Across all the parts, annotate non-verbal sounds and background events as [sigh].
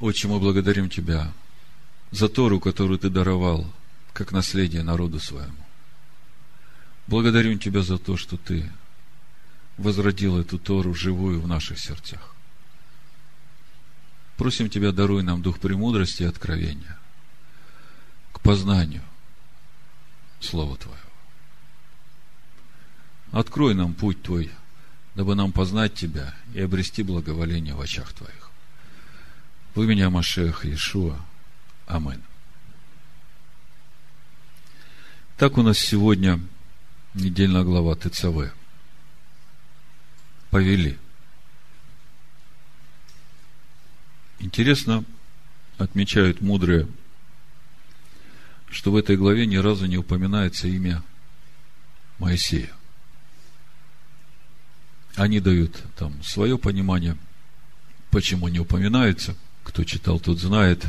Отче, мы благодарим Тебя за Тору, которую Ты даровал, как наследие народу своему. Благодарим Тебя за то, что Ты возродил эту Тору живую в наших сердцах. Просим Тебя, даруй нам дух премудрости и откровения к познанию Слова Твоего. Открой нам путь Твой, дабы нам познать Тебя и обрести благоволение в очах Твоих. В имени Машех Иешуа. Амин. Так у нас сегодня недельная глава ТЦВ. Повели. Интересно, отмечают мудрые, что в этой главе ни разу не упоминается имя Моисея. Они дают там свое понимание, почему не упоминается. Кто читал, тот знает.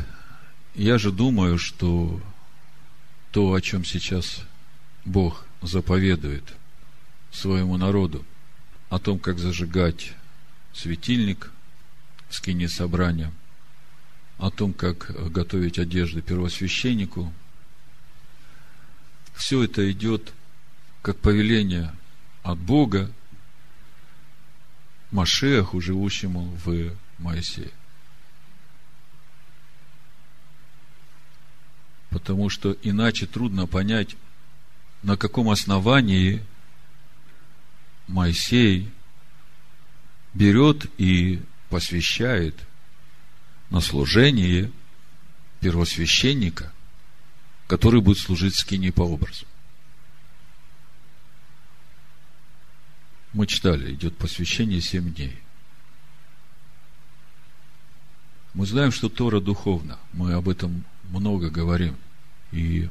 Я же думаю, что то, о чем сейчас Бог заповедует своему народу, о том, как зажигать светильник, скини собрания, о том, как готовить одежды первосвященнику. Все это идет как повеление от Бога Машеху, живущему в Моисее. Потому что иначе трудно понять, на каком основании Моисей берет и посвящает на служение первосвященника, который будет служить скине по образу. Мы читали, идет посвящение семь дней. Мы знаем, что Тора духовна. Мы об этом много говорим. И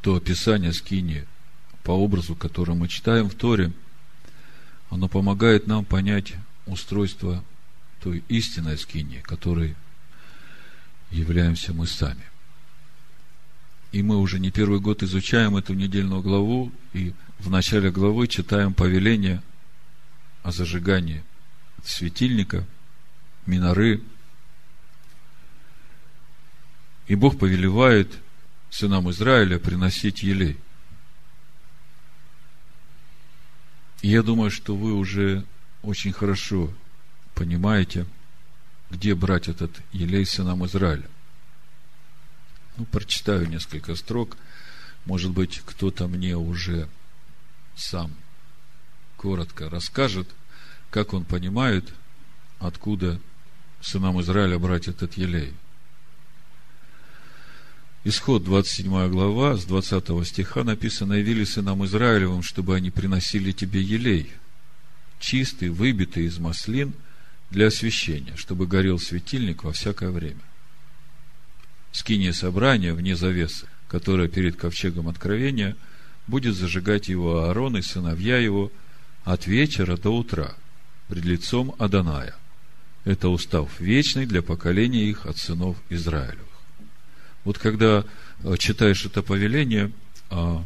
то описание скини по образу, которое мы читаем в Торе, оно помогает нам понять устройство той истинной скини, которой являемся мы сами. И мы уже не первый год изучаем эту недельную главу, и в начале главы читаем повеление о зажигании светильника, миноры. И Бог повелевает сынам Израиля приносить елей. И я думаю, что вы уже очень хорошо понимаете, где брать этот елей сынам Израиля. Ну, прочитаю несколько строк. Может быть, кто-то мне уже сам коротко расскажет, как он понимает, откуда сынам Израиля брать этот елей. Исход 27 глава, с 20 стиха написано, «Явили сынам Израилевым, чтобы они приносили тебе елей, чистый, выбитый из маслин, для освящения, чтобы горел светильник во всякое время. Скиния собрания вне завесы, которая перед ковчегом откровения, будет зажигать его Аарон и сыновья его от вечера до утра пред лицом Аданая. Это устав вечный для поколения их от сынов Израилевых. Вот когда э, читаешь это повеление о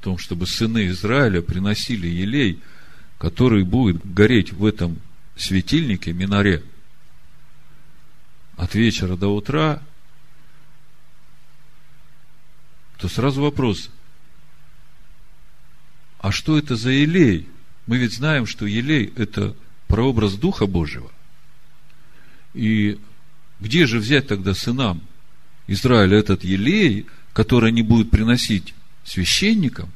том, чтобы сыны Израиля приносили елей, который будет гореть в этом светильнике, минаре, от вечера до утра, то сразу вопрос, а что это за елей? Мы ведь знаем, что елей – это прообраз Духа Божьего. И где же взять тогда сынам Израиля этот елей, который они будут приносить священникам,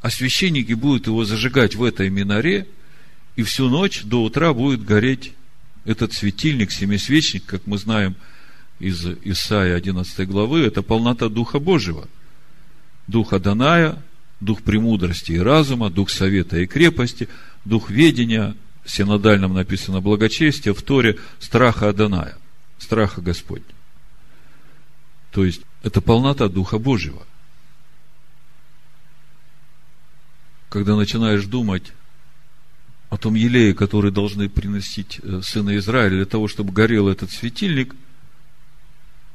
а священники будут его зажигать в этой миноре, и всю ночь до утра будет гореть этот светильник, семисвечник, как мы знаем из Исаия 11 главы, это полнота Духа Божьего. Духа Даная, дух премудрости и разума, дух совета и крепости, дух ведения, в синодальном написано благочестие, в Торе страха Аданая, страха Господня. То есть, это полнота Духа Божьего. Когда начинаешь думать о том елее, который должны приносить э, сына Израиля для того, чтобы горел этот светильник,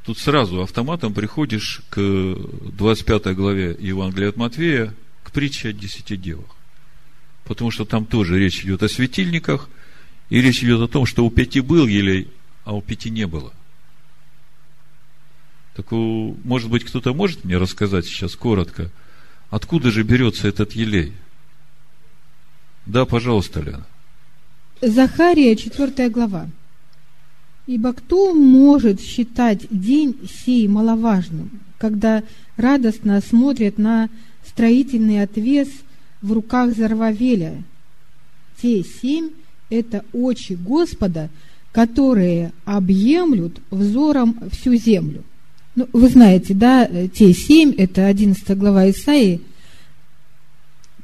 тут сразу автоматом приходишь к 25 главе Евангелия от Матвея, к притче о десяти девах. Потому что там тоже речь идет о светильниках, и речь идет о том, что у пяти был елей, а у пяти не было. Так, может быть, кто-то может мне рассказать сейчас коротко, откуда же берется этот елей? Да, пожалуйста, Лена. Захария, 4 глава. Ибо кто может считать день сей маловажным, когда радостно смотрят на строительный отвес в руках Зарвавеля? Те семь – это очи Господа, которые объемлют взором всю землю. Ну, вы знаете, да, те семь, это 11 глава Исаии.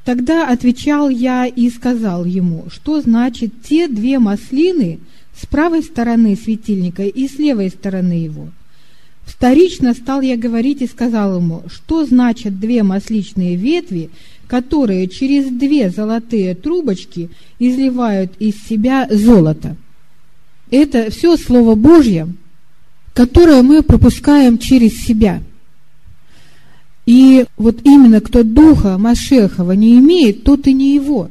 Тогда отвечал я и сказал ему, что значит те две маслины – с правой стороны светильника и с левой стороны его. Вторично стал я говорить и сказал ему, что значат две масличные ветви, которые через две золотые трубочки изливают из себя золото. Это все Слово Божье, которое мы пропускаем через себя. И вот именно кто Духа Машехова не имеет, тот и не его.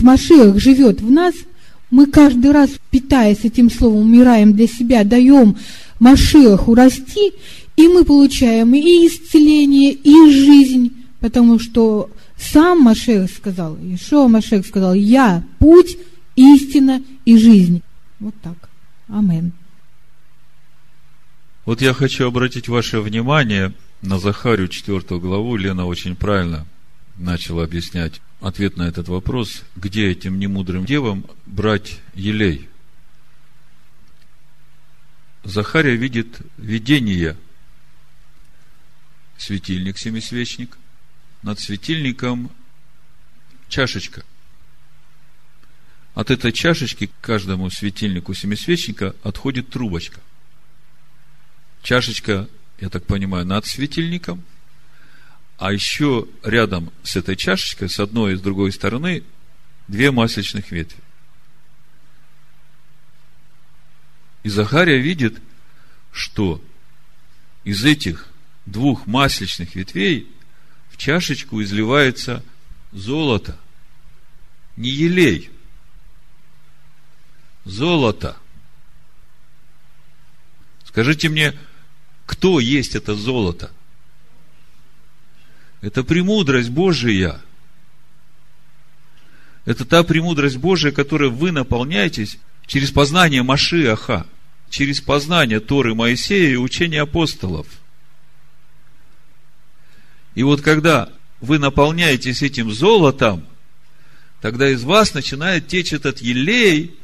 Машех живет в нас – мы каждый раз, питаясь этим словом, умираем для себя, даем Машеху расти, и мы получаем и исцеление, и жизнь, потому что сам Машех сказал, Ишуа Машех сказал, я путь, истина и жизнь. Вот так. Амен. Вот я хочу обратить ваше внимание на Захарию 4 главу. Лена очень правильно начала объяснять ответ на этот вопрос, где этим немудрым девам брать елей. Захария видит видение. Светильник, семисвечник. Над светильником чашечка. От этой чашечки к каждому светильнику семисвечника отходит трубочка. Чашечка, я так понимаю, над светильником – а еще рядом с этой чашечкой, с одной и с другой стороны, две масличных ветви. И Захария видит, что из этих двух масличных ветвей в чашечку изливается золото. Не елей. Золото. Скажите мне, кто есть это золото? Это премудрость Божия. Это та премудрость Божия, которой вы наполняетесь через познание Машиаха, через познание Торы Моисея и учения апостолов. И вот когда вы наполняетесь этим золотом, тогда из вас начинает течь этот елей,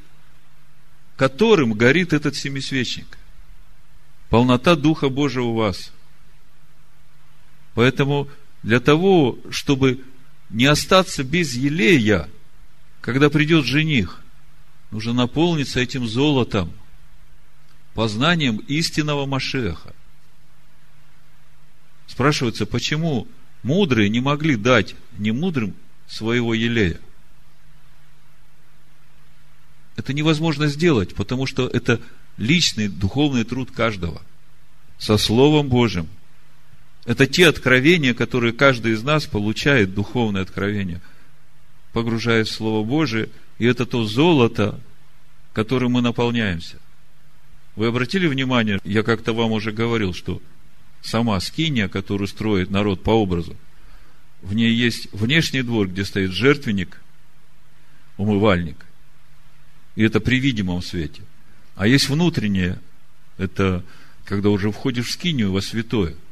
которым горит этот семисвечник. Полнота Духа Божия у вас. Поэтому для того, чтобы не остаться без елея, когда придет жених, нужно наполниться этим золотом, познанием истинного Машеха. Спрашивается, почему мудрые не могли дать немудрым своего елея? Это невозможно сделать, потому что это личный духовный труд каждого. Со Словом Божьим – это те откровения, которые каждый из нас получает, духовное откровение, погружаясь в Слово Божие, и это то золото, которым мы наполняемся. Вы обратили внимание, я как-то вам уже говорил, что сама скиния, которую строит народ по образу, в ней есть внешний двор, где стоит жертвенник, умывальник. И это при видимом свете. А есть внутреннее, это когда уже входишь в скинию во святое –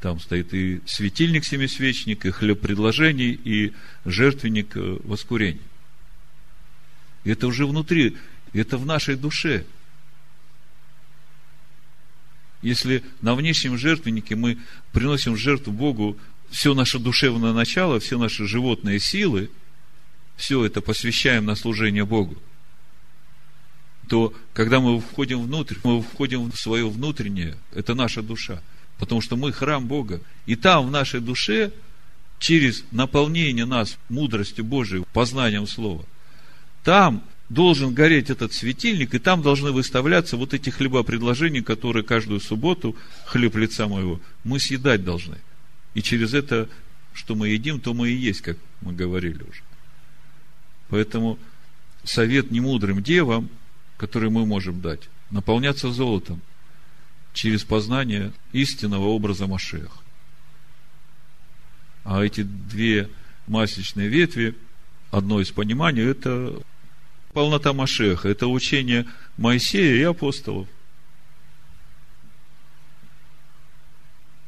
там стоит и светильник семисвечник, и хлеб предложений, и жертвенник э, воскурений. И это уже внутри, это в нашей душе. Если на внешнем жертвеннике мы приносим в жертву Богу все наше душевное начало, все наши животные силы, все это посвящаем на служение Богу, то когда мы входим внутрь, мы входим в свое внутреннее, это наша душа – Потому что мы храм Бога. И там, в нашей душе, через наполнение нас мудростью Божией, познанием Слова, там должен гореть этот светильник, и там должны выставляться вот эти хлебопредложения, которые каждую субботу, хлеб лица моего, мы съедать должны. И через это, что мы едим, то мы и есть, как мы говорили уже. Поэтому совет немудрым девам, который мы можем дать, наполняться золотом, через познание истинного образа Машеха. А эти две масличные ветви, одно из пониманий, это полнота Машеха, это учение Моисея и апостолов.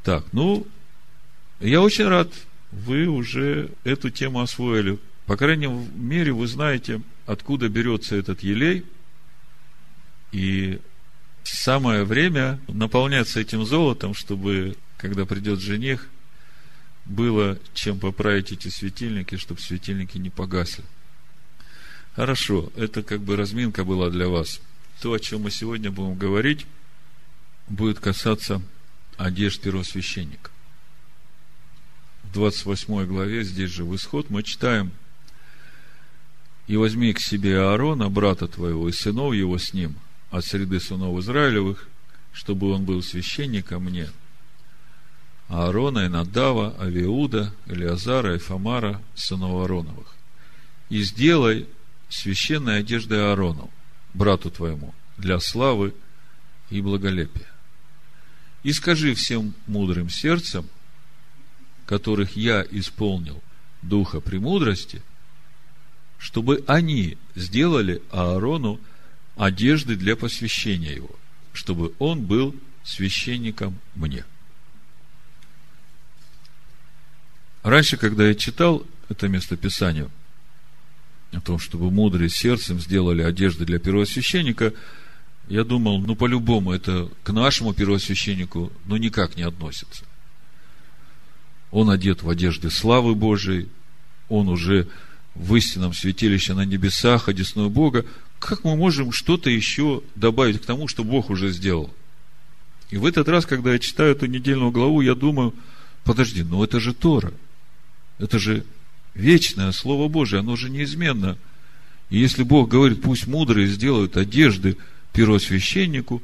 Так, ну, я очень рад, вы уже эту тему освоили. По крайней мере, вы знаете, откуда берется этот елей. И самое время наполняться этим золотом, чтобы, когда придет жених, было чем поправить эти светильники, чтобы светильники не погасли. Хорошо, это как бы разминка была для вас. То, о чем мы сегодня будем говорить, будет касаться одежд первосвященника. В 28 главе, здесь же в исход, мы читаем «И возьми к себе Аарона, брата твоего, и сынов его с ним, от среды сынов Израилевых, чтобы он был священником мне, Аарона и Надава, Авиуда, Элиазара и Фамара, сынов Аароновых. И сделай священной одежды Аарону, брату твоему, для славы и благолепия. И скажи всем мудрым сердцем, которых я исполнил духа премудрости, чтобы они сделали Аарону одежды для посвящения его, чтобы он был священником мне. Раньше, когда я читал это местописание о том, чтобы мудрые сердцем сделали одежды для первосвященника, я думал, ну, по-любому, это к нашему первосвященнику, ну, никак не относится. Он одет в одежды славы Божией, он уже в истинном святилище на небесах, одесную Бога. Как мы можем что-то еще добавить к тому, что Бог уже сделал? И в этот раз, когда я читаю эту недельную главу, я думаю, подожди, ну это же Тора – это же вечное Слово Божие, оно же неизменно. И если Бог говорит, пусть мудрые сделают одежды первосвященнику,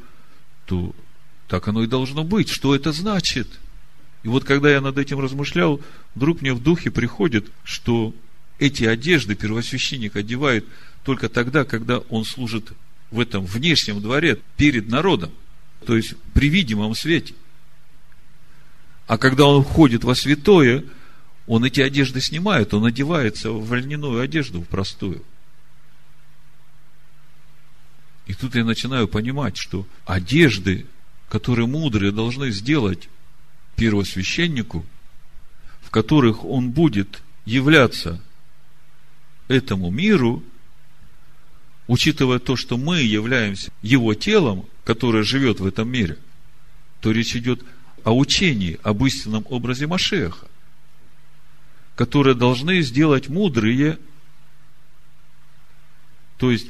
то так оно и должно быть. Что это значит? И вот когда я над этим размышлял, вдруг мне в духе приходит, что эти одежды первосвященник одевает только тогда, когда он служит в этом внешнем дворе перед народом, то есть при видимом свете. А когда он входит во святое, он эти одежды снимает, он одевается в льняную одежду, в простую. И тут я начинаю понимать, что одежды, которые мудрые должны сделать первосвященнику, в которых он будет являться этому миру, учитывая то, что мы являемся его телом, которое живет в этом мире, то речь идет о учении, об истинном образе Машеха которые должны сделать мудрые. То есть,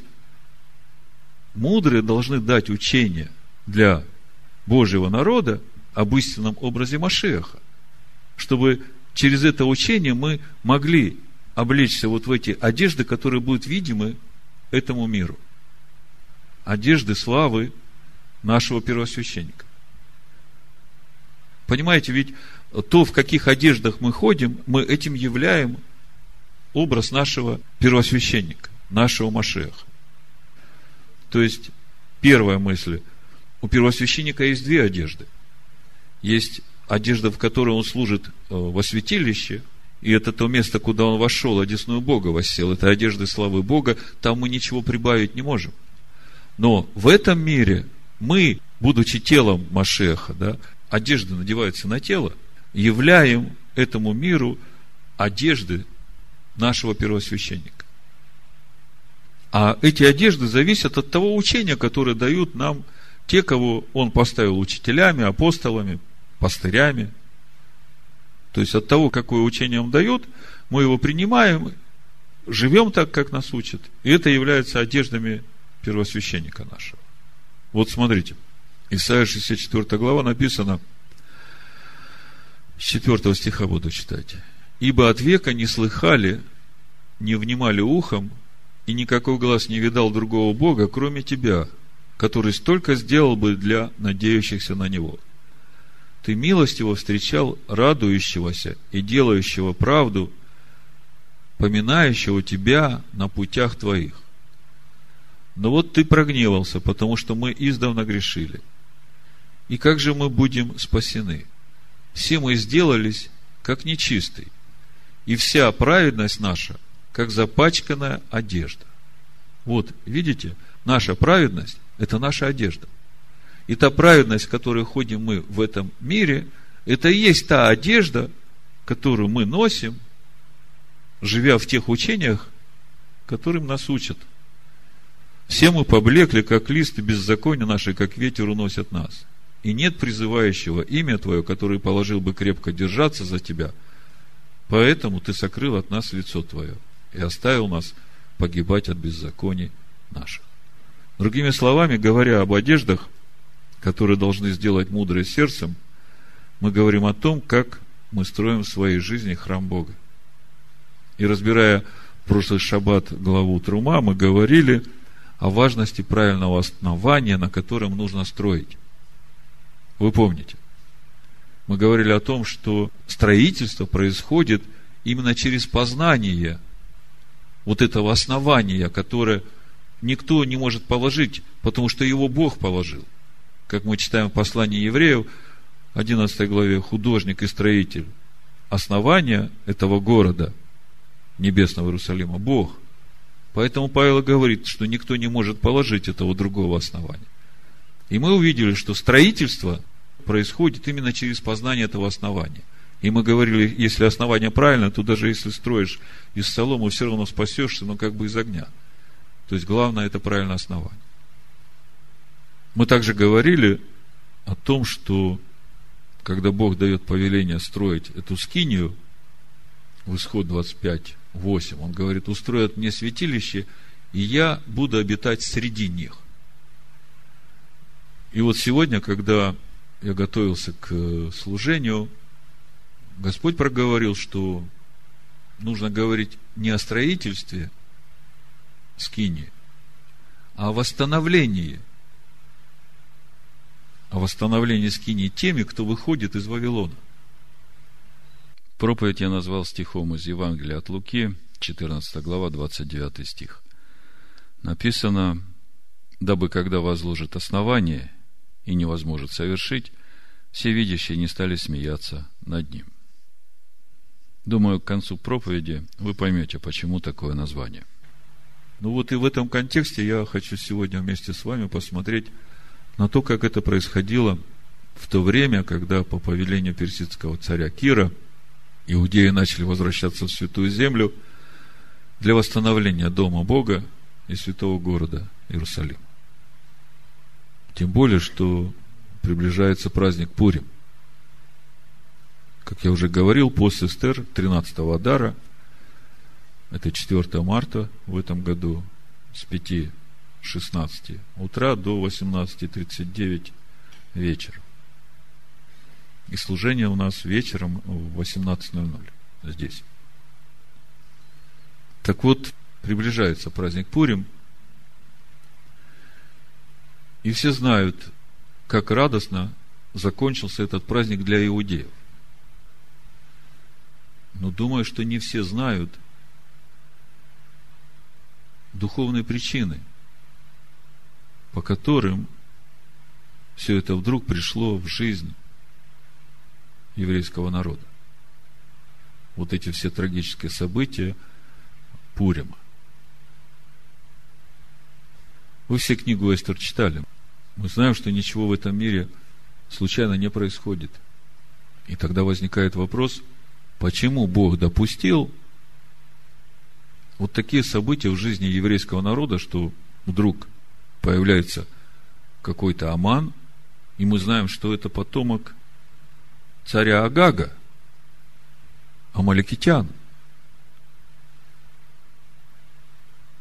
мудрые должны дать учение для Божьего народа об истинном образе Машеха, чтобы через это учение мы могли облечься вот в эти одежды, которые будут видимы этому миру. Одежды славы нашего первосвященника. Понимаете, ведь то, в каких одеждах мы ходим, мы этим являем образ нашего первосвященника, нашего Машеха. То есть, первая мысль, у первосвященника есть две одежды. Есть одежда, в которой он служит э, во святилище, и это то место, куда он вошел, одесную Бога воссел, это одежды славы Бога, там мы ничего прибавить не можем. Но в этом мире мы, будучи телом Машеха, да, одежды надеваются на тело – являем этому миру одежды нашего первосвященника. А эти одежды зависят от того учения, которое дают нам те, кого он поставил учителями, апостолами, пастырями. То есть от того, какое учение он дает, мы его принимаем, живем так, как нас учат. И это является одеждами первосвященника нашего. Вот смотрите, Исайя 64 глава написано – с 4 стиха буду читать. «Ибо от века не слыхали, не внимали ухом, и никакой глаз не видал другого Бога, кроме тебя, который столько сделал бы для надеющихся на Него. Ты милостиво встречал радующегося и делающего правду, поминающего тебя на путях твоих. Но вот ты прогневался, потому что мы издавна грешили. И как же мы будем спасены? Все мы сделались, как нечистый, и вся праведность наша, как запачканная одежда. Вот, видите, наша праведность – это наша одежда. И та праведность, которой ходим мы в этом мире, это и есть та одежда, которую мы носим, живя в тех учениях, которым нас учат. Все мы поблекли, как листы беззакония наши, как ветер уносят нас. И нет призывающего имя Твое, который положил бы крепко держаться за Тебя. Поэтому Ты сокрыл от нас лицо Твое и оставил нас погибать от беззаконий наших. Другими словами, говоря об одеждах, которые должны сделать мудрые сердцем, мы говорим о том, как мы строим в своей жизни храм Бога. И разбирая прошлый шаббат главу Трума, мы говорили о важности правильного основания, на котором нужно строить. Вы помните? Мы говорили о том, что строительство происходит именно через познание вот этого основания, которое никто не может положить, потому что его Бог положил. Как мы читаем в послании евреев, 11 главе, художник и строитель основания этого города, небесного Иерусалима, Бог. Поэтому Павел говорит, что никто не может положить этого другого основания. И мы увидели, что строительство происходит именно через познание этого основания. И мы говорили, если основание правильно, то даже если строишь из соломы, все равно спасешься, но как бы из огня. То есть главное это правильное основание. Мы также говорили о том, что когда Бог дает повеление строить эту скинию, в исход 25, 8, он говорит, устроят мне святилище, и я буду обитать среди них. И вот сегодня, когда я готовился к служению, Господь проговорил, что нужно говорить не о строительстве скини, а о восстановлении – о восстановлении скини теми, кто выходит из Вавилона. Проповедь я назвал стихом из Евангелия от Луки, 14 глава, 29 стих. Написано, дабы когда возложит основание и не возможет совершить, все видящие не стали смеяться над ним. Думаю, к концу проповеди вы поймете, почему такое название. Ну вот и в этом контексте я хочу сегодня вместе с вами посмотреть на то, как это происходило в то время, когда по повелению персидского царя Кира иудеи начали возвращаться в Святую Землю для восстановления Дома Бога и святого города Иерусалим. Тем более, что приближается праздник Пурим. Как я уже говорил, пост Эстер 13-го Адара, это 4 марта в этом году, с 5 16 утра до 18.39 вечера. И служение у нас вечером в 18.00 здесь. Так вот, приближается праздник Пурим, и все знают, как радостно закончился этот праздник для иудеев. Но думаю, что не все знают духовные причины – по которым все это вдруг пришло в жизнь еврейского народа. Вот эти все трагические события Пурима. Вы все книгу Эстер читали. Мы знаем, что ничего в этом мире случайно не происходит. И тогда возникает вопрос, почему Бог допустил вот такие события в жизни еврейского народа, что вдруг появляется какой-то Аман, и мы знаем, что это потомок царя Агага, Амаликитян.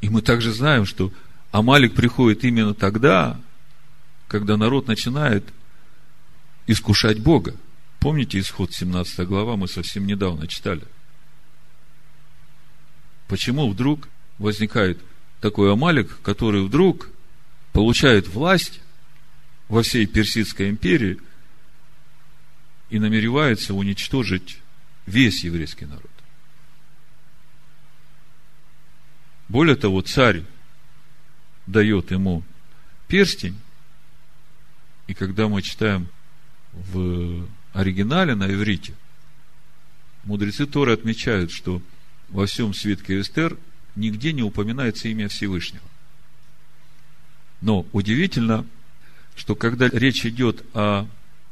И мы также знаем, что Амалик приходит именно тогда, когда народ начинает искушать Бога. Помните исход 17 глава, мы совсем недавно читали. Почему вдруг возникает такой Амалик, который вдруг получает власть во всей Персидской империи и намеревается уничтожить весь еврейский народ. Более того, царь дает ему перстень, И когда мы читаем в оригинале на иврите, мудрецы Торы отмечают, что во всем свитке Эстер нигде не упоминается имя Всевышнего. Но удивительно, что когда речь идет о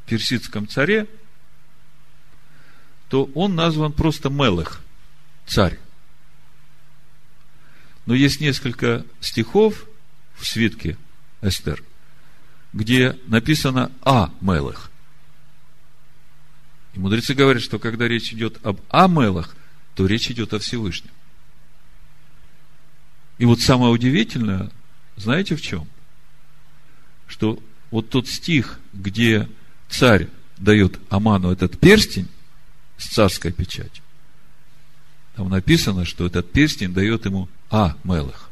персидском царе, то он назван просто Мелых, царь. Но есть несколько стихов в свитке Эстер, где написано «А Мелых». И мудрецы говорят, что когда речь идет об Амелах, то речь идет о Всевышнем. И вот самое удивительное, знаете в чем? Что вот тот стих, где царь дает Аману этот перстень с царской печатью, там написано, что этот перстень дает ему А Мелах.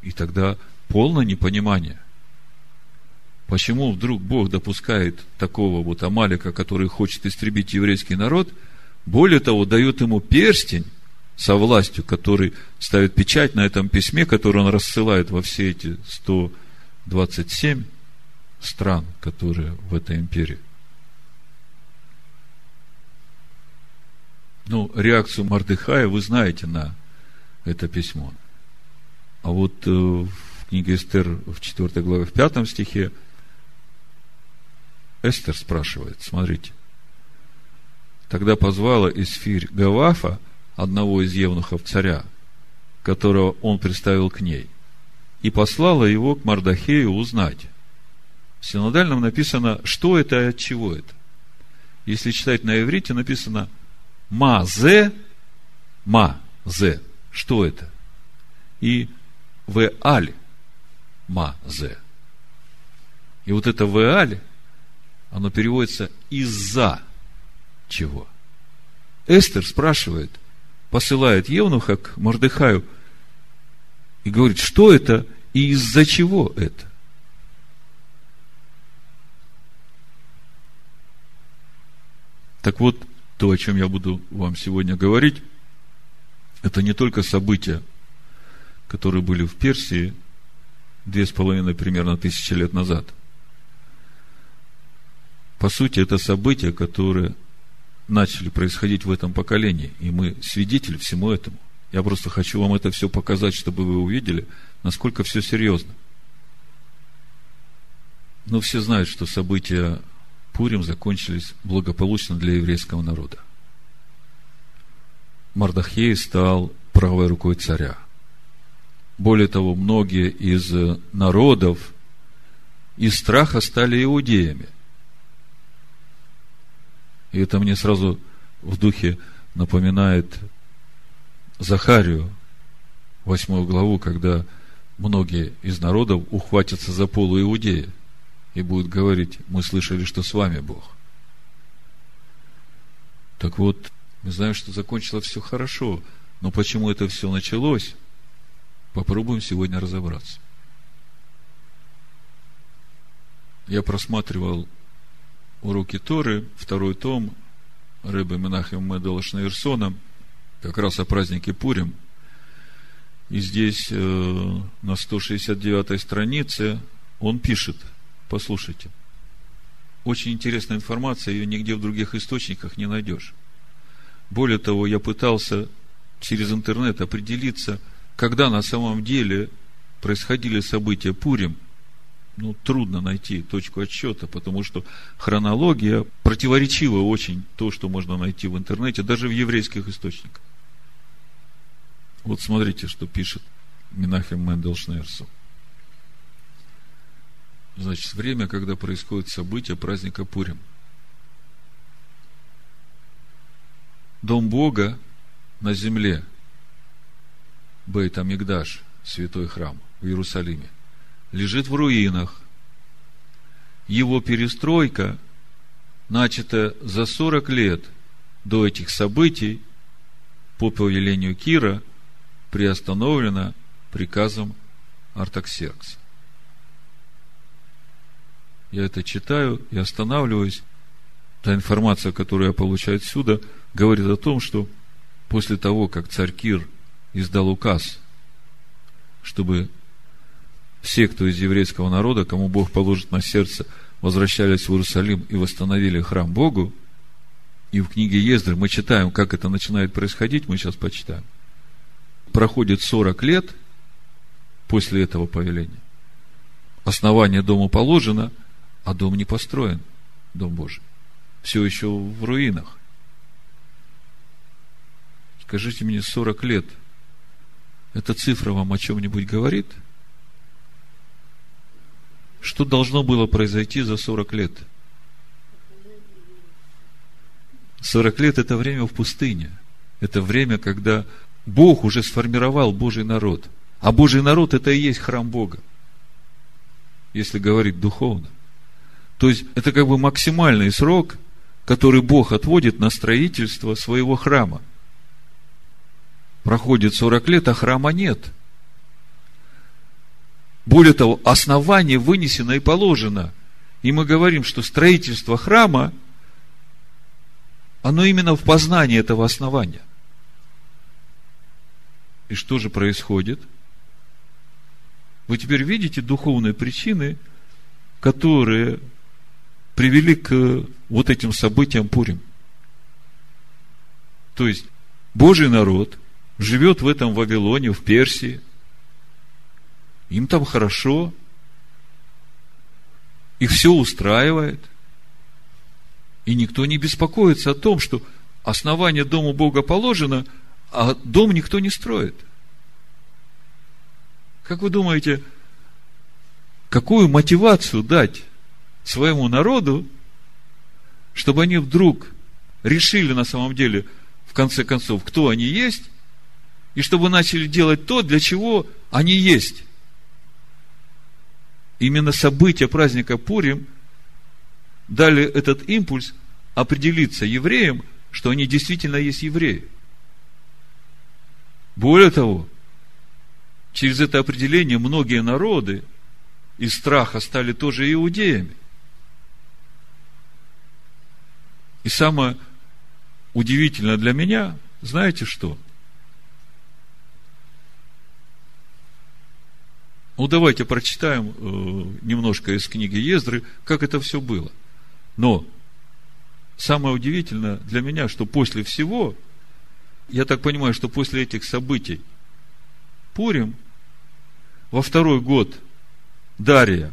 И тогда полное непонимание. Почему вдруг Бог допускает такого вот Амалика, который хочет истребить еврейский народ, более того, дает ему перстень со властью, который ставит печать на этом письме, которое он рассылает во все эти 127 стран, которые в этой империи. Ну, реакцию Мардыхая вы знаете на это письмо. А вот э, в книге Эстер в 4 главе, в 5 стихе Эстер спрашивает, смотрите. Тогда позвала Исфирь Гавафа, одного из евнухов царя, которого он представил к ней, и послала его к Мардахею узнать. В синодальном написано, что это и от чего это. Если читать на иврите, написано «ма-зе», «ма-зе», что это? И «в-аль», «ма-зе». И вот это «в-аль», оно переводится «из-за чего». Эстер спрашивает – посылает Евнуха к Мордыхаю и говорит, что это и из-за чего это. Так вот, то, о чем я буду вам сегодня говорить, это не только события, которые были в Персии две с половиной примерно тысячи лет назад. По сути, это события, которые начали происходить в этом поколении, и мы свидетели всему этому. Я просто хочу вам это все показать, чтобы вы увидели, насколько все серьезно. Но все знают, что события Пурим закончились благополучно для еврейского народа. Мардахей стал правой рукой царя. Более того, многие из народов из страха стали иудеями – и это мне сразу в духе напоминает Захарию, восьмую главу, когда многие из народов ухватятся за полу Иудея и будут говорить, мы слышали, что с вами Бог. Так вот, мы знаем, что закончилось все хорошо, но почему это все началось, попробуем сегодня разобраться. Я просматривал уроки Торы, второй том, Рыбы Менахем Медала Шнейрсона, как раз о празднике Пурим. И здесь э, на 169 странице он пишет, послушайте, очень интересная информация, ее нигде в других источниках не найдешь. Более того, я пытался через интернет определиться, когда на самом деле происходили события Пурим – ну, трудно найти точку отсчета, потому что хронология противоречива очень то, что можно найти в интернете, даже в еврейских источниках. Вот смотрите, что пишет Минахем Мендел. Значит, время, когда происходит событие праздника Пурим. Дом Бога на земле, Бейт Амигдаш, святой храм в Иерусалиме – лежит в руинах. Его перестройка, начата за 40 лет до этих событий, по повелению Кира, приостановлена приказом Артаксеркса. Я это читаю и останавливаюсь. Та информация, которую я получаю отсюда, говорит о том, что после того, как царь Кир издал указ, чтобы все, кто из еврейского народа, кому Бог положит на сердце, возвращались в Иерусалим и восстановили храм Богу, и в книге Ездры мы читаем, как это начинает происходить, мы сейчас почитаем. Проходит 40 лет после этого повеления. Основание дома положено, а дом не построен, дом Божий. Все еще в руинах. Скажите мне, 40 лет, эта цифра вам о чем-нибудь говорит? Что должно было произойти за 40 лет? 40 лет – это время в пустыне. Это время, когда Бог уже сформировал Божий народ. А Божий народ – это и есть храм Бога. Если говорить духовно. То есть, это как бы максимальный срок, который Бог отводит на строительство своего храма. Проходит 40 лет, а храма нет. Более того, основание вынесено и положено. И мы говорим, что строительство храма, оно именно в познании этого основания. И что же происходит? Вы теперь видите духовные причины, которые привели к вот этим событиям Пурим. То есть, Божий народ – живет в этом Вавилоне, в Персии. Им там хорошо. Их все устраивает. И никто не беспокоится о том, что основание дома Бога положено, а дом никто не строит. Как вы думаете, какую мотивацию дать своему народу, чтобы они вдруг решили на самом деле, в конце концов, кто они есть, и чтобы начали делать то, для чего они есть. Именно события праздника Пурим дали этот импульс определиться евреям, что они действительно есть евреи. Более того, через это определение многие народы из страха стали тоже иудеями. И самое удивительное для меня, знаете что – Ну, давайте прочитаем э, немножко из книги Ездры, как это все было. Но самое удивительное для меня, что после всего, я так понимаю, что после этих событий Пурим, во второй год Дария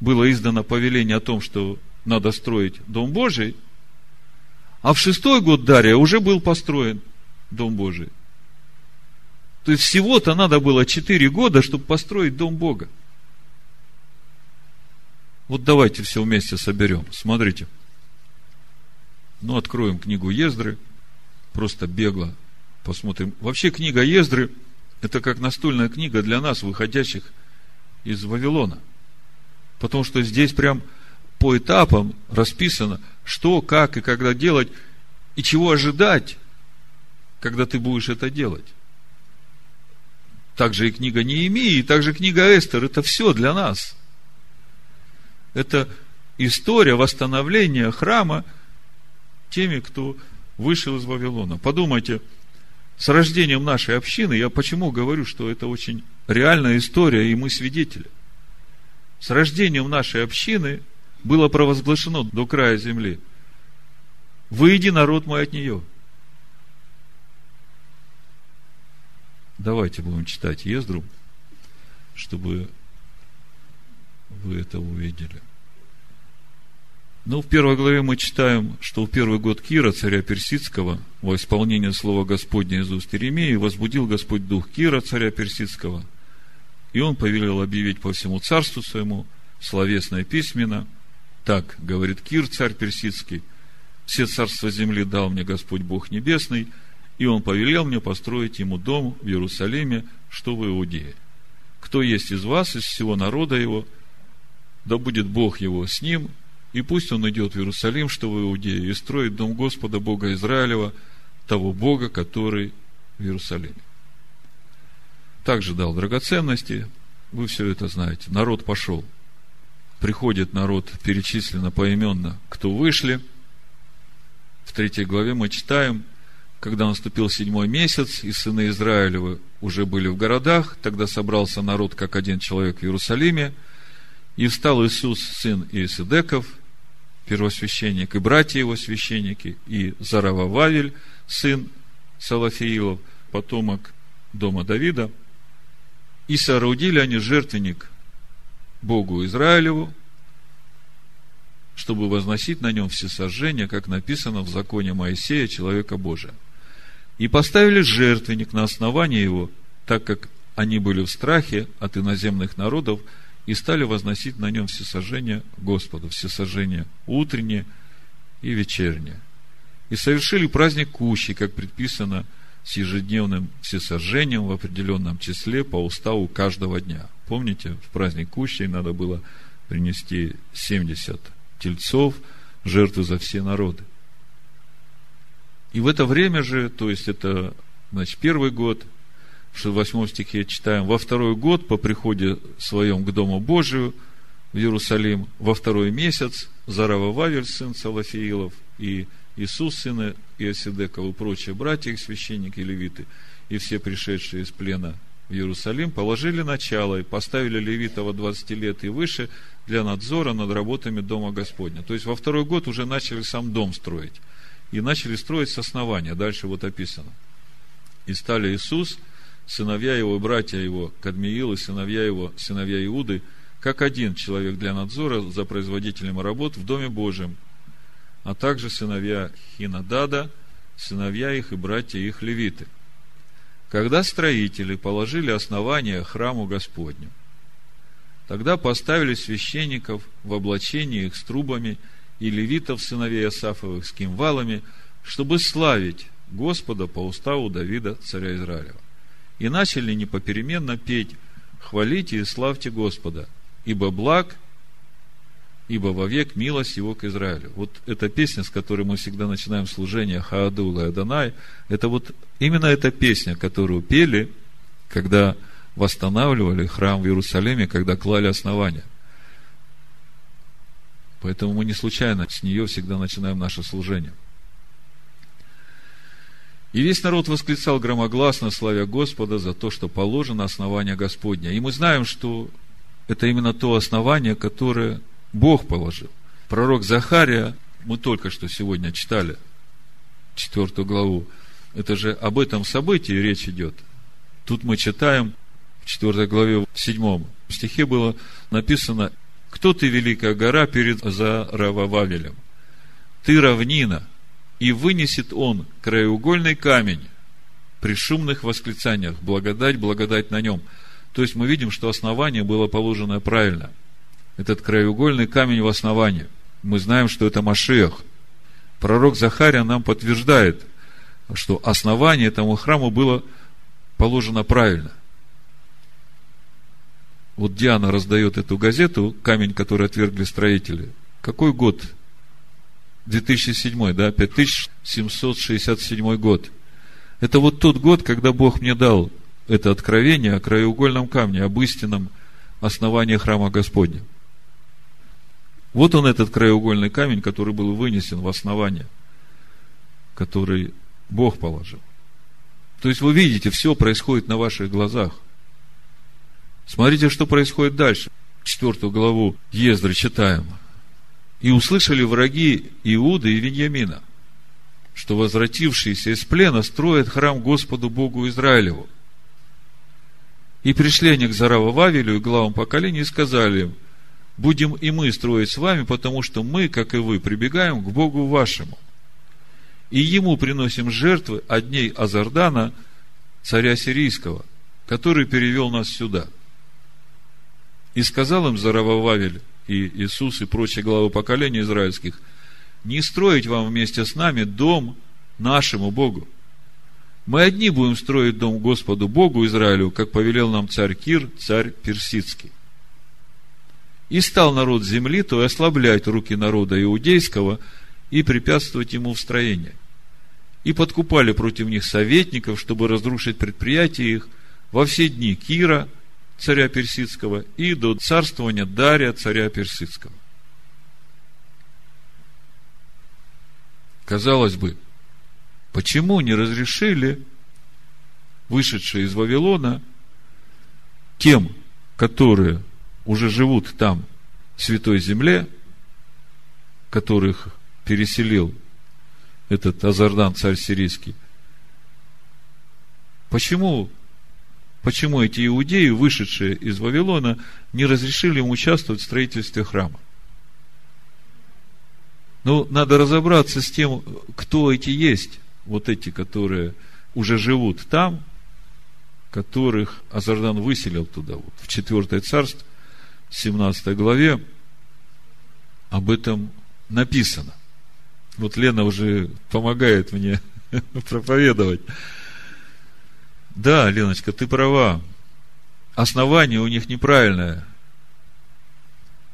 было издано повеление о том, что надо строить Дом Божий, а в шестой год Дария уже был построен Дом Божий. То есть всего-то надо было 4 года, чтобы построить дом Бога. Вот давайте все вместе соберем. Смотрите. Ну, откроем книгу Ездры. Просто бегло посмотрим. Вообще книга Ездры – это как настольная книга для нас, выходящих из Вавилона. Потому что здесь прям по этапам расписано, что, как и когда делать, и чего ожидать, когда ты будешь это делать также и книга Неемии, и также книга Эстер. Это все для нас. Это история восстановления храма теми, кто вышел из Вавилона. Подумайте, с рождением нашей общины, я почему говорю, что это очень реальная история, и мы свидетели. С рождением нашей общины было провозглашено до края земли. Выйди, народ мой, от нее – Давайте будем читать Ездру, чтобы вы это увидели. Ну, в первой главе мы читаем, что в первый год Кира, царя Персидского, во исполнение слова Господня из уст Иеремии, возбудил Господь дух Кира, царя Персидского, и он повелел объявить по всему царству своему словесное письменно. Так, говорит Кир, царь Персидский, все царства земли дал мне Господь Бог Небесный – и он повелел мне построить ему дом в Иерусалиме, что в Иудее. Кто есть из вас, из всего народа его, да будет Бог его с ним, и пусть он идет в Иерусалим, что в Иудее, и строит дом Господа Бога Израилева, того Бога, который в Иерусалиме. Также дал драгоценности, вы все это знаете. Народ пошел. Приходит народ, перечислено поименно, кто вышли. В третьей главе мы читаем – когда наступил седьмой месяц, и сыны Израилевы уже были в городах, тогда собрался народ, как один человек в Иерусалиме, и встал Иисус, сын Иисидеков, первосвященник, и братья его священники, и Заравававель, сын Салафиилов, потомок дома Давида, и соорудили они жертвенник Богу Израилеву, чтобы возносить на нем все сожжения, как написано в законе Моисея, человека Божия. И поставили жертвенник на основании его, так как они были в страхе от иноземных народов, и стали возносить на нем все сожжения Господу, все сожжения утренние и вечерние. И совершили праздник Кущи, как предписано, с ежедневным всесожжением в определенном числе по уставу каждого дня. Помните, в праздник Кущи надо было принести 70 тельцов, жертвы за все народы. И в это время же, то есть это, значит, первый год, в 8 стихе читаем, во второй год по приходе своем к Дому Божию в Иерусалим, во второй месяц, Зарава Вавель, сын Салафиилов, и Иисус, сын Иосидеков, и прочие братья, их священники левиты, и все пришедшие из плена в Иерусалим, положили начало и поставили левитова 20 лет и выше для надзора над работами Дома Господня. То есть во второй год уже начали сам дом строить. И начали строить с основания. Дальше вот описано. И стали Иисус, сыновья его и братья его, Кадмиил и сыновья его, сыновья Иуды, как один человек для надзора за производителем работ в Доме Божьем, а также сыновья Хинадада, сыновья их и братья их левиты. Когда строители положили основание храму Господню, Тогда поставили священников в облачении их с трубами и левитов, сыновей Асафовых, с кимвалами, чтобы славить Господа по уставу Давида, царя Израилева. И начали непопеременно петь «Хвалите и славьте Господа, ибо благ, ибо вовек милость его к Израилю». Вот эта песня, с которой мы всегда начинаем служение Хаадула и Адонай, это вот именно эта песня, которую пели, когда восстанавливали храм в Иерусалиме, когда клали основания. Поэтому мы не случайно с нее всегда начинаем наше служение. И весь народ восклицал громогласно, славя Господа, за то, что положено основание Господня. И мы знаем, что это именно то основание, которое Бог положил. Пророк Захария, мы только что сегодня читали, четвертую главу, это же об этом событии речь идет. Тут мы читаем, 4 главе, в 7 стихе было написано, «Кто ты, великая гора, перед Заравававелем? Ты равнина, и вынесет он краеугольный камень при шумных восклицаниях, благодать, благодать на нем». То есть мы видим, что основание было положено правильно. Этот краеугольный камень в основании. Мы знаем, что это Машех. Пророк Захария нам подтверждает, что основание этому храму было положено правильно. Вот Диана раздает эту газету, камень, который отвергли строители. Какой год? 2007, да, 5767 год. Это вот тот год, когда Бог мне дал это откровение о краеугольном камне, об истинном основании храма Господня. Вот он, этот краеугольный камень, который был вынесен в основание, который Бог положил. То есть вы видите, все происходит на ваших глазах. Смотрите, что происходит дальше. Четвертую главу Ездры читаем. «И услышали враги Иуды и Веньямина, что возвратившиеся из плена строят храм Господу Богу Израилеву. И пришли они к Зарава Вавилю и главам поколений и сказали им, будем и мы строить с вами, потому что мы, как и вы, прибегаем к Богу вашему. И ему приносим жертвы от дней Азардана, царя сирийского, который перевел нас сюда – и сказал им Заравававель и Иисус и прочие главы поколения израильских, не строить вам вместе с нами дом нашему Богу. Мы одни будем строить дом Господу Богу Израилю, как повелел нам царь Кир, царь Персидский. И стал народ земли, то и ослаблять руки народа иудейского и препятствовать ему в строении. И подкупали против них советников, чтобы разрушить предприятия их во все дни Кира, царя Персидского, и до царствования Дария, царя Персидского. Казалось бы, Почему не разрешили вышедшие из Вавилона тем, которые уже живут там, в Святой Земле, которых переселил этот Азардан, царь сирийский, почему, почему эти иудеи, вышедшие из Вавилона, не разрешили им участвовать в строительстве храма? Ну, надо разобраться с тем, кто эти есть, вот эти, которые уже живут там, которых Азардан выселил туда, вот, в 4 царство, 17 главе, об этом написано. Вот Лена уже помогает мне [laughs] проповедовать. Да, Леночка, ты права. Основание у них неправильное.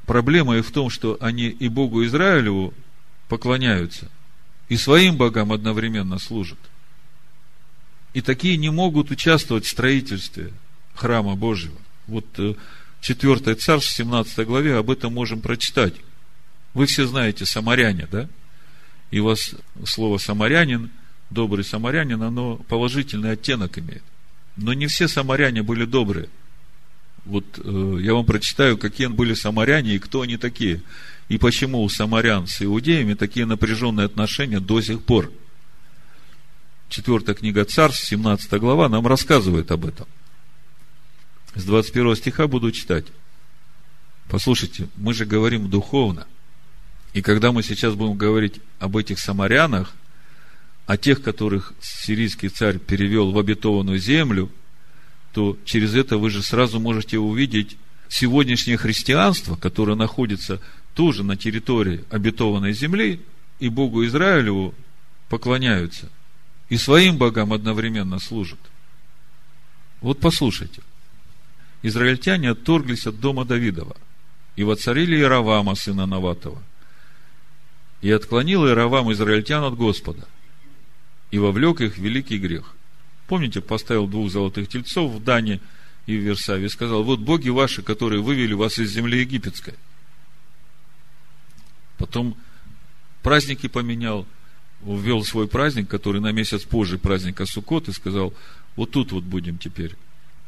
Проблема и в том, что они и Богу Израилеву поклоняются, и своим богам одновременно служат. И такие не могут участвовать в строительстве храма Божьего. Вот 4 э, царство, 17 главе, об этом можем прочитать. Вы все знаете самаряне, да? И у вас слово самарянин, добрый самарянин, оно положительный оттенок имеет. Но не все самаряне были добрые. Вот э, я вам прочитаю, какие были самаряне и кто они такие. И почему у самарян с иудеями такие напряженные отношения до сих пор. Четвертая книга Царств, 17 глава, нам рассказывает об этом. С 21 стиха буду читать. Послушайте, мы же говорим духовно. И когда мы сейчас будем говорить об этих самарянах, о тех, которых сирийский царь перевел в обетованную землю, то через это вы же сразу можете увидеть сегодняшнее христианство, которое находится тоже на территории обетованной земли, и Богу Израилеву поклоняются, и своим богам одновременно служат. Вот послушайте. Израильтяне отторглись от дома Давидова и воцарили Иеравама, сына Наватова – и отклонил Иеравам израильтян от Господа, и вовлек их в великий грех. Помните, поставил двух золотых тельцов в Дане и в Версаве и сказал, вот боги ваши, которые вывели вас из земли египетской. Потом праздники поменял, ввел свой праздник, который на месяц позже праздника Суккот, и сказал, вот тут вот будем теперь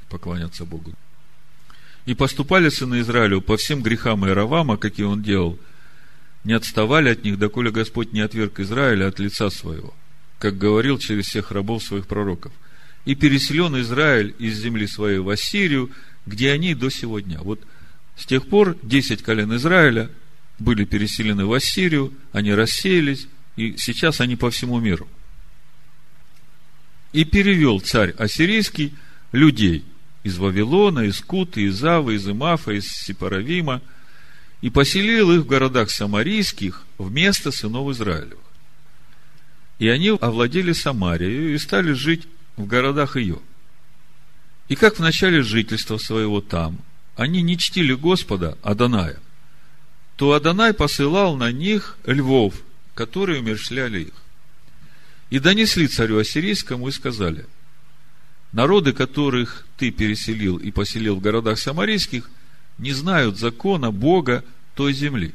поклоняться Богу. И поступали сыны Израилю по всем грехам Иеравама, какие он делал – не отставали от них, доколе Господь не отверг Израиля от лица своего, как говорил через всех рабов своих пророков. И переселен Израиль из земли своей в Ассирию, где они до сегодня. Вот с тех пор десять колен Израиля были переселены в Ассирию, они рассеялись, и сейчас они по всему миру. И перевел царь ассирийский людей из Вавилона, из Куты, из Авы, из Имафа, из Сипаравима – и поселил их в городах самарийских вместо сынов Израилевых. И они овладели Самарией и стали жить в городах ее. И как в начале жительства своего там они не чтили Господа Аданая, то Адонай посылал на них львов, которые умершляли их. И донесли царю Ассирийскому и сказали, народы, которых ты переселил и поселил в городах самарийских, не знают закона Бога той земли.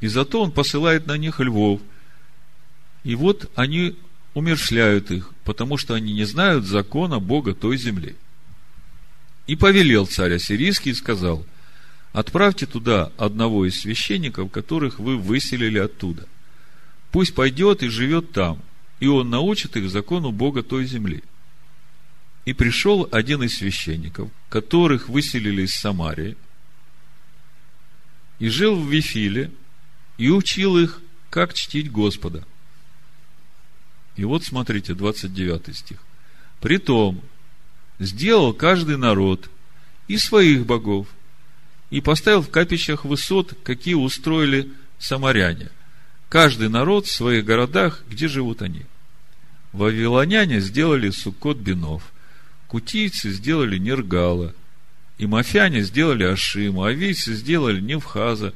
И зато он посылает на них львов. И вот они умершляют их, потому что они не знают закона Бога той земли. И повелел царь Ассирийский и сказал, отправьте туда одного из священников, которых вы выселили оттуда. Пусть пойдет и живет там, и он научит их закону Бога той земли. И пришел один из священников, которых выселили из Самарии, и жил в Вифиле, и учил их, как чтить Господа. И вот смотрите, 29 стих. Притом, сделал каждый народ и своих богов, и поставил в капищах высот, какие устроили самаряне. Каждый народ в своих городах, где живут они. Вавилоняне сделали суккот бинов, кутийцы сделали нергала, и мафяне сделали Ашиму, а вийцы сделали Невхаза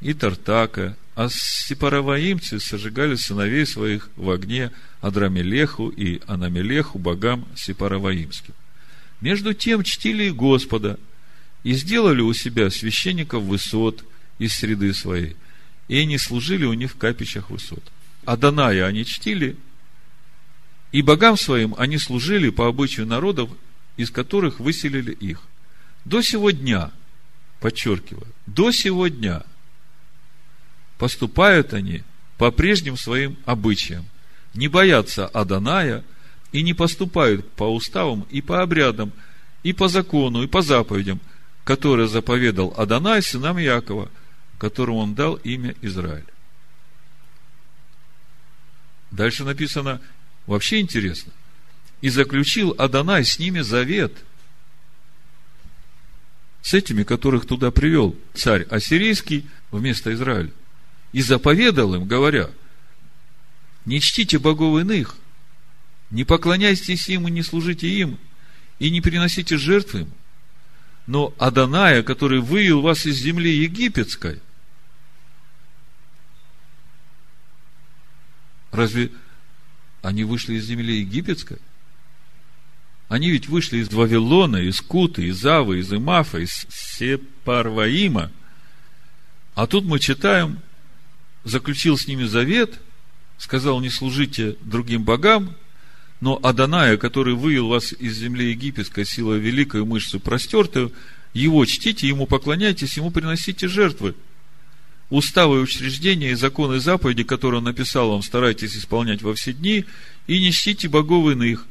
и Тартака, а сепараваимцы сожигали сыновей своих в огне Адрамелеху и Анамелеху, богам сепараваимским. Между тем чтили и Господа, и сделали у себя священников высот из среды своей, и они служили у них в капищах высот. Аданая они чтили, И богам своим они служили по обычаю народов, из которых выселили их. До сего дня, подчеркиваю, до сего дня поступают они по прежним своим обычаям, не боятся Аданая и не поступают по уставам и по обрядам, и по закону, и по заповедям, которые заповедал Адонай сынам Якова, которому он дал имя Израиль. Дальше написано, вообще интересно, и заключил Адонай с ними завет, с этими, которых туда привел царь ассирийский вместо Израиля, и заповедал им, говоря, не чтите богов иных, не поклоняйтесь им и не служите им, и не приносите жертвы им. Но Аданая, который вывел вас из земли египетской, разве они вышли из земли египетской? Они ведь вышли из Вавилона, из Куты, из Авы, из Имафа, из Сепарваима. А тут мы читаем, заключил с ними завет, сказал, не служите другим богам, но Аданая, который вывел вас из земли египетской силой великой мышцы простертую, его чтите, ему поклоняйтесь, ему приносите жертвы. Уставы и учреждения и законы и заповеди, которые он написал вам, старайтесь исполнять во все дни, и не чтите богов иных.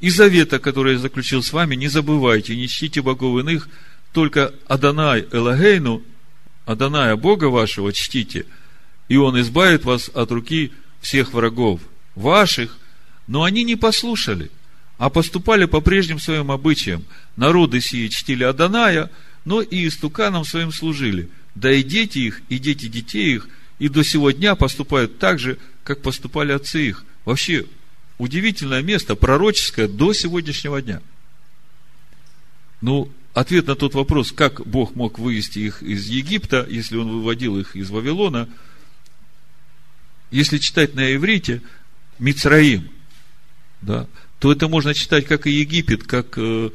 И завета, который я заключил с вами, не забывайте, не чтите богов иных, только Аданай Элагейну, Аданая Бога вашего чтите, и он избавит вас от руки всех врагов ваших, но они не послушали, а поступали по прежним своим обычаям. Народы сии чтили Аданая, но и истуканам своим служили. Да и дети их, и дети детей их, и до сего дня поступают так же, как поступали отцы их. Вообще, удивительное место, пророческое до сегодняшнего дня. Ну, ответ на тот вопрос, как Бог мог вывести их из Египта, если Он выводил их из Вавилона, если читать на иврите, Мицраим, да, то это можно читать как и Египет, как э,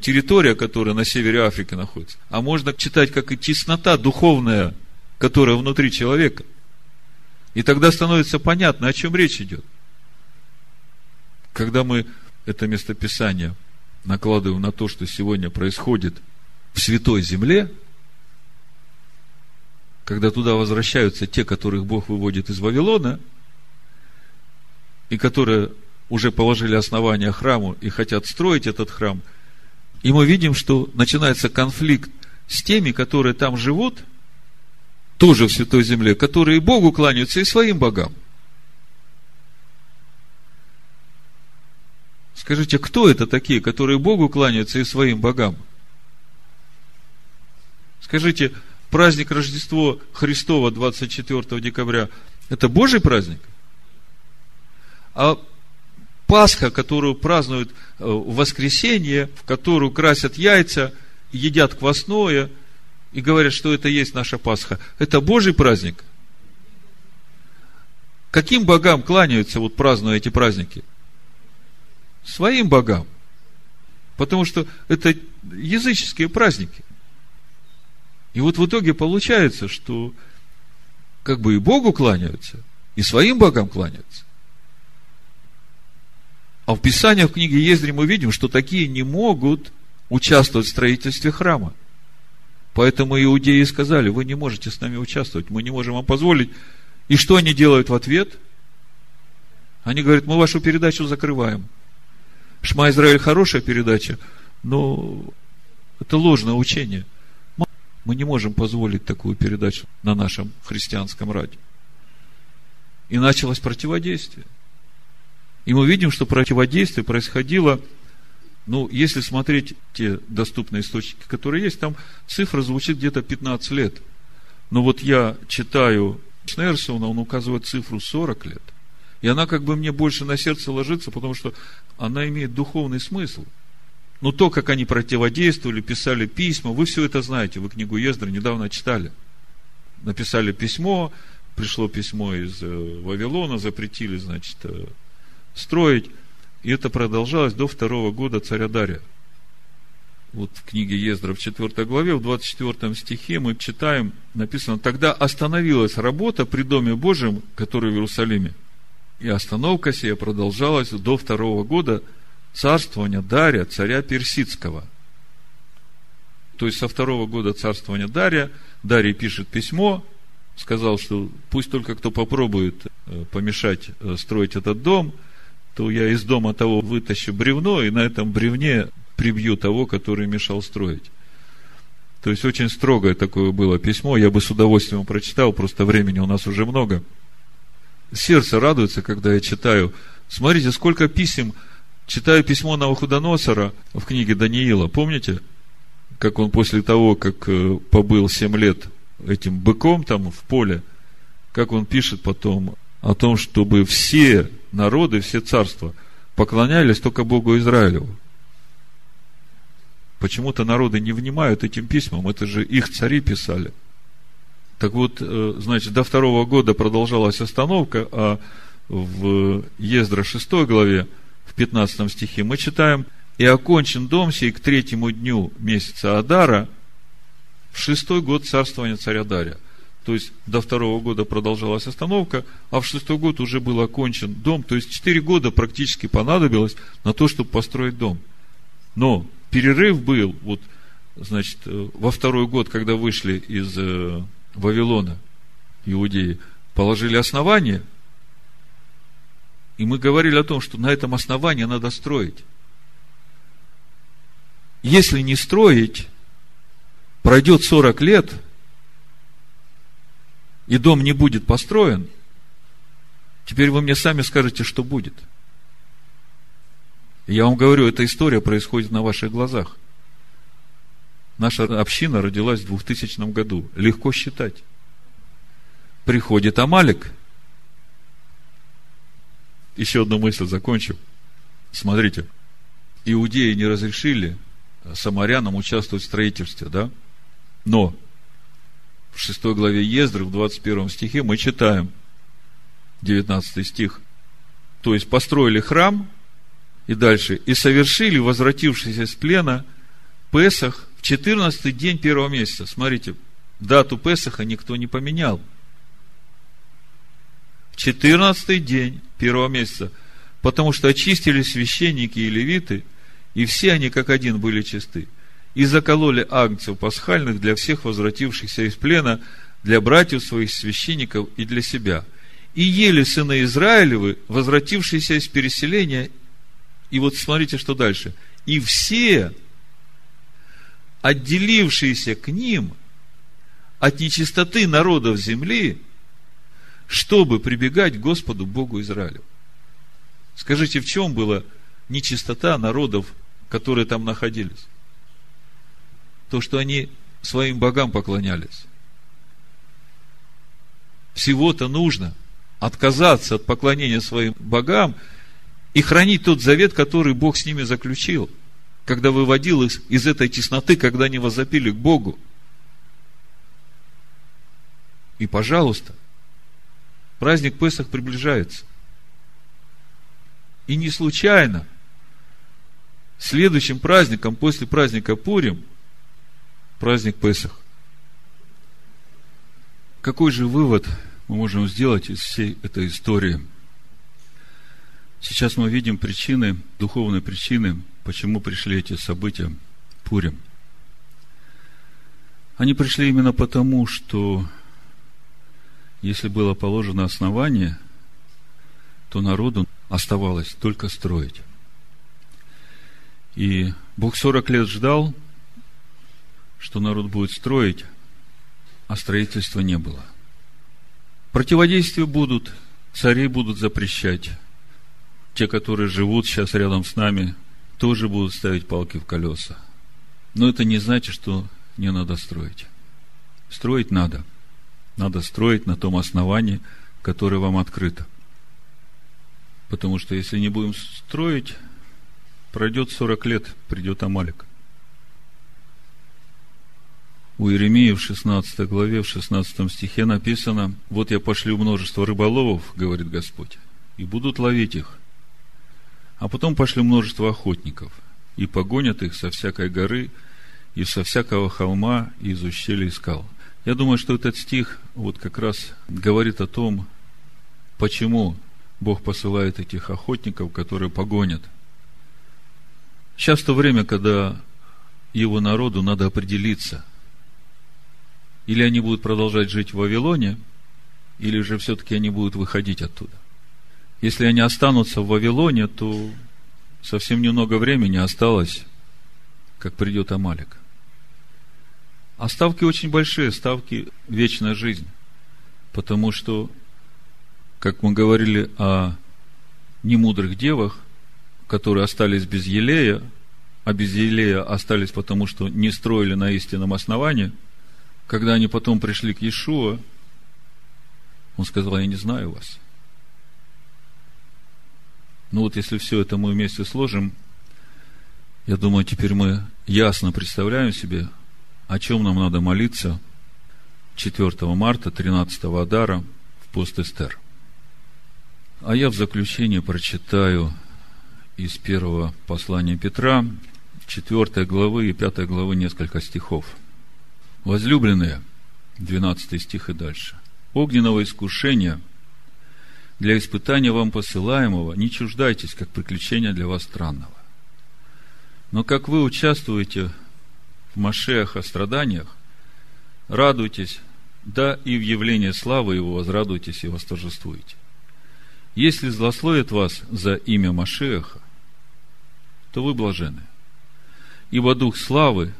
территория, которая на севере Африки находится. А можно читать как и теснота духовная, которая внутри человека. И тогда становится понятно, о чем речь идет. Когда мы это местописание накладываем на то, что сегодня происходит в Святой Земле, когда туда возвращаются те, которых Бог выводит из Вавилона, и которые уже положили основания храму и хотят строить этот храм, и мы видим, что начинается конфликт с теми, которые там живут, тоже в Святой Земле, которые Богу кланяются и своим богам. Скажите, кто это такие, которые Богу кланяются и своим богам? Скажите, праздник Рождества Христова 24 декабря – это Божий праздник? А Пасха, которую празднуют э, в воскресенье, в которую красят яйца, едят квасное и говорят, что это есть наша Пасха. Это Божий праздник. Каким богам кланяются, вот празднуя эти праздники? Своим богам. Потому что это языческие праздники. И вот в итоге получается, что как бы и Богу кланяются, и своим богам кланяются. А в Писании, в книге Ездри мы видим, что такие не могут участвовать в строительстве храма. Поэтому иудеи сказали, вы не можете с нами участвовать, мы не можем вам позволить. И что они делают в ответ? Они говорят, мы вашу передачу закрываем. Шма Израиль хорошая передача, но это ложное учение. Мы не можем позволить такую передачу на нашем христианском радио. И началось противодействие. И мы видим, что противодействие происходило, ну, если смотреть те доступные источники, которые есть, там цифра звучит где-то 15 лет. Но вот я читаю Шнерсона, он указывает цифру 40 лет. И она как бы мне больше на сердце ложится, потому что она имеет духовный смысл. Но то, как они противодействовали, писали письма, вы все это знаете, вы книгу Ездра недавно читали. Написали письмо, пришло письмо из э, Вавилона, запретили, значит, э, строить. И это продолжалось до второго года царя Дария. Вот в книге Ездра в 4 главе, в 24 стихе мы читаем, написано, тогда остановилась работа при Доме Божьем, который в Иерусалиме, И остановка сия продолжалась до второго года царствования Дария, царя Персидского. То есть со второго года царствования Дария, Дарий пишет письмо, сказал, что пусть только кто попробует э, помешать э, строить этот дом, то я из дома того вытащу бревно, и на этом бревне прибью того, который мешал строить. То есть очень строгое такое было письмо, я бы с удовольствием прочитал, просто времени у нас уже много. Сердце радуется, когда я читаю. Смотрите, сколько писем. Читаю письмо Навуходоносора в книге Даниила. Помните, как он после того, как э, побыл семь лет этим быком там в поле, как он пишет потом о том, чтобы все народы, все царства поклонялись только Богу Израилеву. Почему-то народы не внимают этим письмам, это же их цари писали. Так вот, э, значит, до второго года продолжалась остановка, а в Ездра 6 главе, в 15 стихе мы читаем, «И окончен дом сей к третьему дню месяца Адара, в шестой год царствования царя Дария». То есть, до второго года продолжалась остановка, а в шестой год уже был окончен дом. То есть, четыре года практически понадобилось на то, чтобы построить дом. Но перерыв был, вот, значит, э, во второй год, когда вышли из э, Вавилона, иудеи, положили основание, и мы говорили о том, что на этом основании надо строить. Если не строить, пройдет 40 лет, и дом не будет построен, теперь вы мне сами скажете, что будет – я вам говорю, эта история происходит на ваших глазах. Наша община родилась в 2000 году. Легко считать. Приходит Амалик. Еще одну мысль закончу. Смотрите. Иудеи не разрешили самарянам участвовать в строительстве, да? Но в 6 главе Ездры, в 21 стихе мы читаем, 19 стих, то есть построили храм, и дальше. И совершили, возвратившись из плена, Песах в 14 день первого месяца. Смотрите, дату Песаха никто не поменял. В 14 день первого месяца. Потому что очистили священники и левиты, и все они как один были чисты. И закололи агнцев пасхальных для всех возвратившихся из плена, для братьев своих священников и для себя. И ели сыны Израилевы, возвратившиеся из переселения, и вот смотрите, что дальше. И все, отделившиеся к ним от нечистоты народов земли, чтобы прибегать к Господу Богу Израилю. Скажите, в чем была нечистота народов, которые там находились? То, что они своим богам поклонялись. Всего-то нужно отказаться от поклонения своим богам – и хранить тот завет, который Бог с ними заключил, когда выводил их из этой тесноты, когда они возопили к Богу. И, пожалуйста, праздник Песах приближается. И не случайно следующим праздником после праздника Пурим праздник Песах. Какой же вывод мы можем сделать из всей этой истории – Сейчас мы видим причины, духовные причины, почему пришли эти события Пурим. Они пришли именно потому, что если было положено основание, то народу оставалось только строить. И Бог 40 лет ждал, что народ будет строить, а строительства не было. Противодействия будут, цари будут запрещать, те, которые живут сейчас рядом с нами, тоже будут ставить палки в колеса. Но это не значит, что не надо строить. Строить надо. Надо строить на том основании, которое вам открыто. Потому что если не будем строить, пройдет 40 лет, придет Амалик. У Иеремии в 16 главе, в 16 стихе написано, «Вот я пошлю множество рыболовов, говорит Господь, и будут ловить их, а потом пошли множество охотников, и погонят их со всякой горы, и со всякого холма, и из ущелий скал. Я думаю, что этот стих вот как раз говорит о том, почему Бог посылает этих охотников, которые погонят. Сейчас то время, когда его народу надо определиться. Или они будут продолжать жить в Вавилоне, или же все-таки они будут выходить оттуда. Если они останутся в Вавилоне, то совсем немного времени осталось, как придет Амалик. А ставки очень большие, ставки вечная жизнь. Потому что, как мы говорили о немудрых девах, которые остались без елея, а без елея остались потому, что не строили на истинном основании, когда они потом пришли к Иешуа, он сказал, я не знаю вас. Ну вот, если все это мы вместе сложим, я думаю, теперь мы ясно представляем себе, о чем нам надо молиться 4 марта, 13 Адара в пост Эстер. А я в заключение прочитаю из первого послания Петра, 4 главы и 5 главы несколько стихов. Возлюбленные, 12 стих и дальше. Огненного искушения – для испытания вам посылаемого, не чуждайтесь, как приключения для вас странного. Но как вы участвуете о страданиях, радуйтесь, да и в явлении славы Его возрадуйтесь и восторжествуйте. Если злословят вас за имя Машеха, то вы блажены. Ибо Дух славы,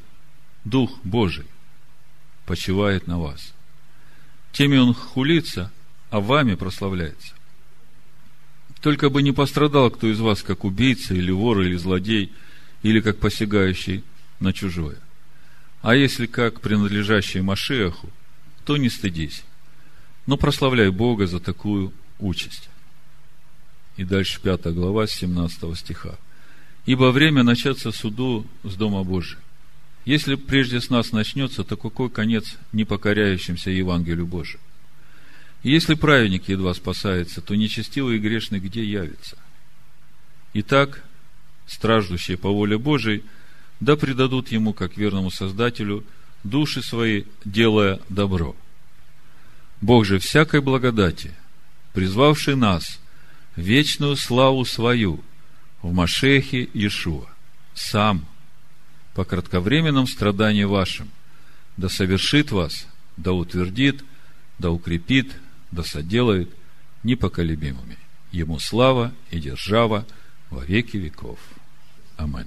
Дух Божий, почивает на вас. Теми он хулится, а вами прославляется. Только бы не пострадал кто из вас, как убийца, или вор, или злодей, или как посягающий на чужое. А если как принадлежащий Машеху, то не стыдись, но прославляй Бога за такую участь. И дальше пятая глава, 17 стиха. Ибо время начаться суду с Дома Божия. Если прежде с нас начнется, то какой конец непокоряющимся Евангелию Божию? если праведник едва спасается, то нечестивый и грешный где явится? Итак, страждущие по воле Божией, да предадут ему, как верному Создателю, души свои, делая добро. Бог же всякой благодати, призвавший нас в вечную славу свою в Машехе Иешуа, сам, по кратковременном страдании вашим, да совершит вас, да утвердит, да укрепит, да соделает непоколебимыми. Ему слава и держава во веки веков. Амин.